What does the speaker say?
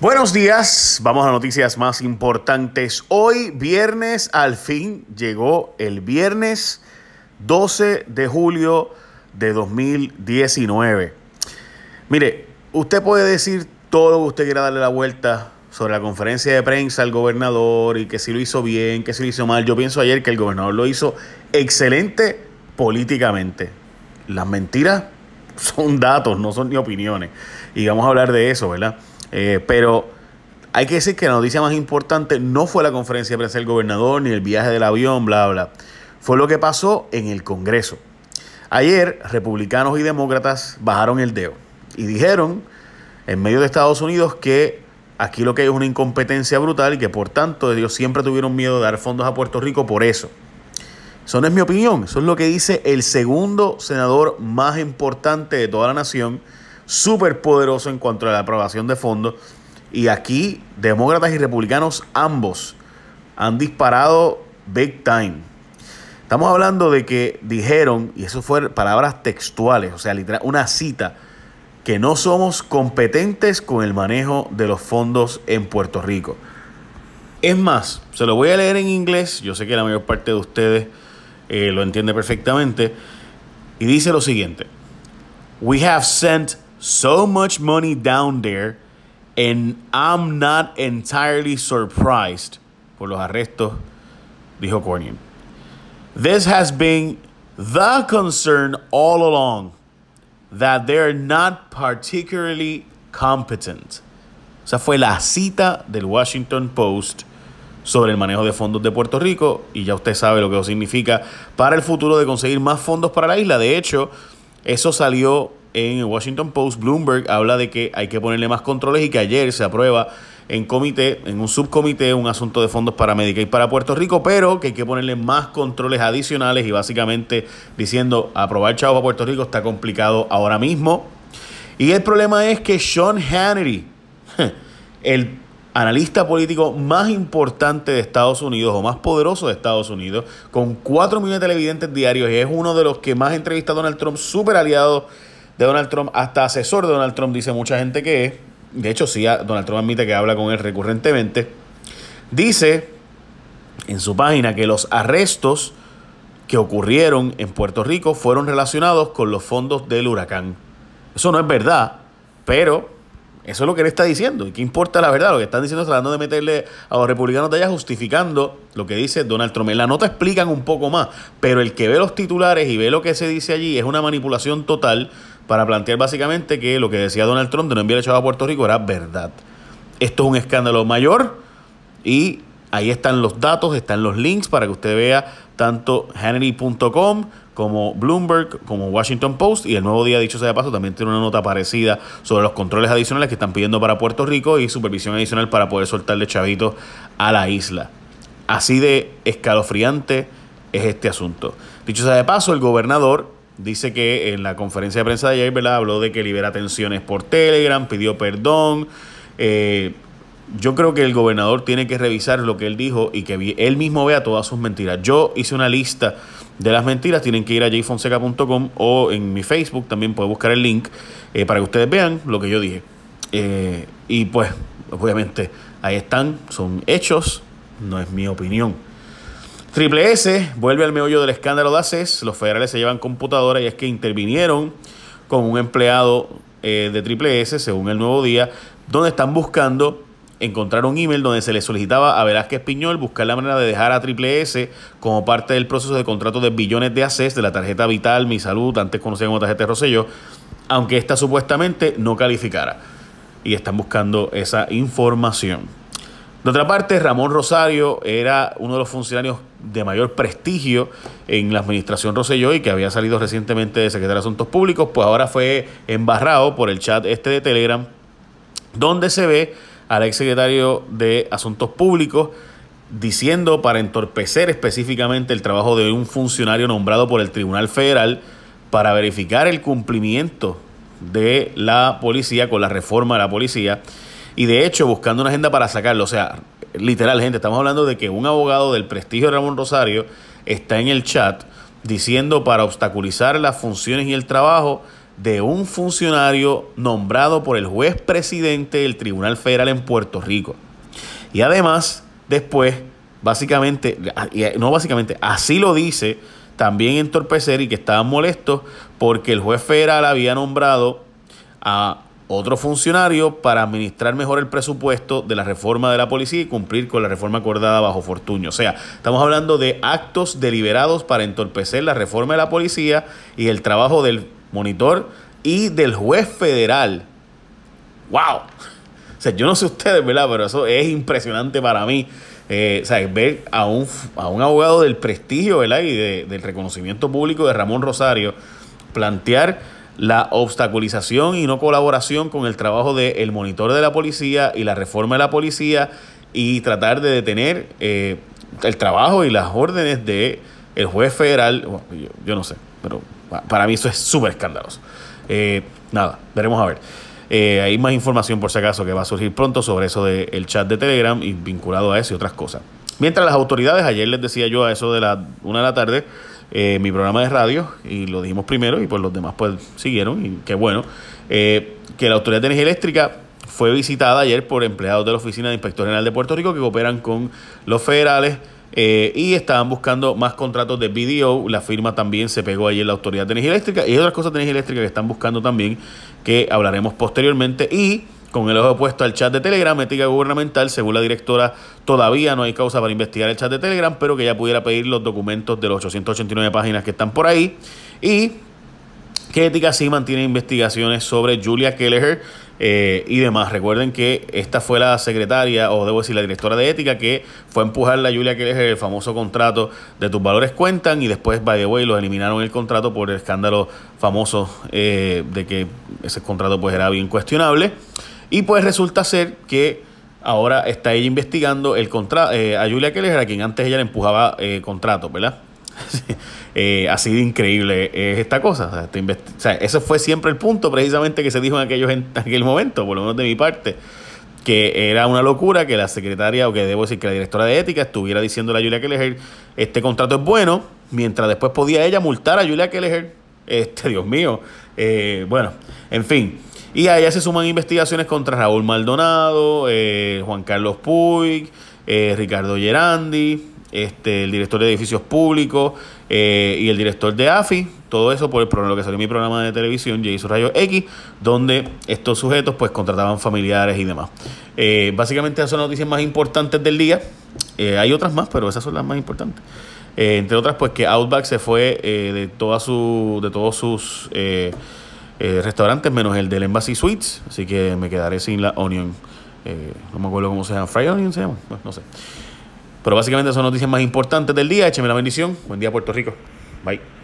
Buenos días, vamos a noticias más importantes. Hoy viernes al fin llegó el viernes 12 de julio de 2019. Mire, usted puede decir todo lo que usted quiera darle la vuelta sobre la conferencia de prensa al gobernador y que si lo hizo bien, que si lo hizo mal. Yo pienso ayer que el gobernador lo hizo excelente políticamente. Las mentiras son datos, no son ni opiniones. Y vamos a hablar de eso, ¿verdad? Eh, pero hay que decir que la noticia más importante no fue la conferencia de prensa del gobernador ni el viaje del avión, bla, bla. Fue lo que pasó en el Congreso. Ayer, republicanos y demócratas bajaron el dedo y dijeron en medio de Estados Unidos que aquí lo que hay es una incompetencia brutal y que por tanto ellos siempre tuvieron miedo de dar fondos a Puerto Rico por eso. Eso no es mi opinión, eso es lo que dice el segundo senador más importante de toda la nación, súper poderoso en cuanto a la aprobación de fondos. Y aquí, demócratas y republicanos ambos han disparado big time. Estamos hablando de que dijeron, y eso fue palabras textuales, o sea, literal, una cita, que no somos competentes con el manejo de los fondos en Puerto Rico. Es más, se lo voy a leer en inglés, yo sé que la mayor parte de ustedes eh, lo entiende perfectamente, y dice lo siguiente, We have sent so much money down there and I'm not entirely surprised por los arrestos, dijo Cornyn. This has been the concern all along that they're not particularly competent. O sea, fue la cita del Washington Post sobre el manejo de fondos de Puerto Rico y ya usted sabe lo que eso significa para el futuro de conseguir más fondos para la isla. De hecho, eso salió en Washington Post. Bloomberg habla de que hay que ponerle más controles y que ayer se aprueba en comité, en un subcomité, un asunto de fondos para y para Puerto Rico, pero que hay que ponerle más controles adicionales y básicamente diciendo aprobar chavo a Puerto Rico está complicado ahora mismo. Y el problema es que Sean Hannity, el analista político más importante de Estados Unidos o más poderoso de Estados Unidos, con 4 millones de televidentes diarios y es uno de los que más entrevista a Donald Trump, súper aliado de Donald Trump, hasta asesor de Donald Trump, dice mucha gente que es. De hecho, sí, Donald Trump admite que habla con él recurrentemente. Dice en su página que los arrestos que ocurrieron en Puerto Rico fueron relacionados con los fondos del huracán. Eso no es verdad, pero eso es lo que él está diciendo. ¿Y qué importa la verdad? Lo que están diciendo es tratando de meterle a los republicanos de allá justificando lo que dice Donald Trump. En la nota explican un poco más, pero el que ve los titulares y ve lo que se dice allí es una manipulación total para plantear básicamente que lo que decía Donald Trump de no enviar echado a Puerto Rico era verdad. Esto es un escándalo mayor y ahí están los datos, están los links para que usted vea tanto Hannity.com como Bloomberg, como Washington Post y el nuevo día, dicho sea de paso, también tiene una nota parecida sobre los controles adicionales que están pidiendo para Puerto Rico y supervisión adicional para poder soltarle chavitos a la isla. Así de escalofriante es este asunto. Dicho sea de paso, el gobernador dice que en la conferencia de prensa de ayer ¿verdad? habló de que libera tensiones por Telegram, pidió perdón. Eh, yo creo que el gobernador tiene que revisar lo que él dijo y que él mismo vea todas sus mentiras. Yo hice una lista de las mentiras, tienen que ir a jfonseca.com o en mi Facebook también puede buscar el link eh, para que ustedes vean lo que yo dije. Eh, y pues, obviamente, ahí están, son hechos, no es mi opinión. Triple S vuelve al meollo del escándalo de ACES. Los federales se llevan computadora y es que intervinieron con un empleado eh, de Triple S, según el nuevo día, donde están buscando encontrar un email donde se le solicitaba a Velázquez Piñol buscar la manera de dejar a Triple S como parte del proceso de contrato de billones de ACES de la tarjeta Vital, Mi Salud, antes conocida como tarjeta Rosselló, aunque esta supuestamente no calificara. Y están buscando esa información. De otra parte, Ramón Rosario era uno de los funcionarios de mayor prestigio en la administración Rosselló y que había salido recientemente de secretario de Asuntos Públicos, pues ahora fue embarrado por el chat este de Telegram, donde se ve al ex secretario de Asuntos Públicos diciendo para entorpecer específicamente el trabajo de un funcionario nombrado por el Tribunal Federal para verificar el cumplimiento de la policía con la reforma de la policía y de hecho buscando una agenda para sacarlo. O sea, literal, gente, estamos hablando de que un abogado del prestigio de Ramón Rosario está en el chat diciendo para obstaculizar las funciones y el trabajo de un funcionario nombrado por el juez presidente del Tribunal Federal en Puerto Rico. Y además, después, básicamente, no básicamente, así lo dice también entorpecer y que estaban molestos porque el juez federal había nombrado a otro funcionario para administrar mejor el presupuesto de la reforma de la policía y cumplir con la reforma acordada bajo Fortuño. O sea, estamos hablando de actos deliberados para entorpecer la reforma de la policía y el trabajo del monitor y del juez federal. ¡Wow! O sea, yo no sé ustedes, ¿verdad? Pero eso es impresionante para mí. Eh, o sea, ver a un, a un abogado del prestigio, ¿verdad? Y del reconocimiento público de Ramón Rosario plantear la obstaculización y no colaboración con el trabajo del monitor de la policía y la reforma de la policía y tratar de detener eh, el trabajo y las órdenes de el juez federal. yo, no sé, pero para mí eso es súper escandaloso. Eh, nada, veremos a ver. Eh, hay más información por si acaso que va a surgir pronto sobre eso del chat de Telegram y vinculado a eso y otras cosas. Mientras las autoridades, ayer les decía yo a eso de la una de la tarde, eh, mi programa de radio y lo dijimos primero y pues los demás pues siguieron y qué bueno, eh, que la Autoridad de Energía Eléctrica fue visitada ayer por empleados de la Oficina de Inspector General de Puerto Rico que cooperan con los federales eh, y estaban buscando más contratos de BDO. La firma también se pegó ayer la Autoridad de Energía Eléctrica y otras cosas de energía eléctrica que están buscando también que hablaremos posteriormente y con el ojo puesto al chat de Telegram, ética gubernamental, según la directora, todavía no hay causa para investigar el chat de Telegram, pero que ya pudiera pedir los documentos de los 889 páginas que están por ahí. Y que Ética sí mantiene investigaciones sobre Julia Kelleher eh, y demás. Recuerden que esta fue la secretaria, o debo decir la directora de Ética, que fue a empujar a Julia Kelleher el famoso contrato de tus valores cuentan y después, by the way, lo eliminaron el contrato por el escándalo famoso eh, de que ese contrato pues era bien cuestionable. Y pues resulta ser que ahora está ella investigando el contrato eh, a Julia Keller, a quien antes ella le empujaba eh, contratos, ¿verdad? eh, así de increíble es esta cosa. O sea, ese fue siempre el punto precisamente que se dijo en, aquellos, en aquel momento, por lo menos de mi parte, que era una locura que la secretaria, o que debo decir que la directora de ética estuviera diciéndole a Julia Keller, este contrato es bueno, mientras después podía ella multar a Julia Keller. Este, Dios mío. Eh, bueno, en fin. Y a ella se suman investigaciones contra Raúl Maldonado, eh, Juan Carlos Puig, eh, Ricardo Gerandi, este, el director de edificios públicos eh, y el director de AFI. Todo eso por el programa, lo que salió en mi programa de televisión, Jason Rayo X, donde estos sujetos pues contrataban familiares y demás. básicamente esas son las noticias más importantes del día. hay otras más, pero esas son las más importantes. entre otras, pues que Outback se fue de, toda su, de todos sus eh, restaurantes menos el del Embassy Suites, así que me quedaré sin la Onion. Eh, no me acuerdo cómo se llama, Fried Onion se llama, no, sé. Pero básicamente son noticias más importantes del día. Écheme la bendición. Buen día, Puerto Rico. Bye.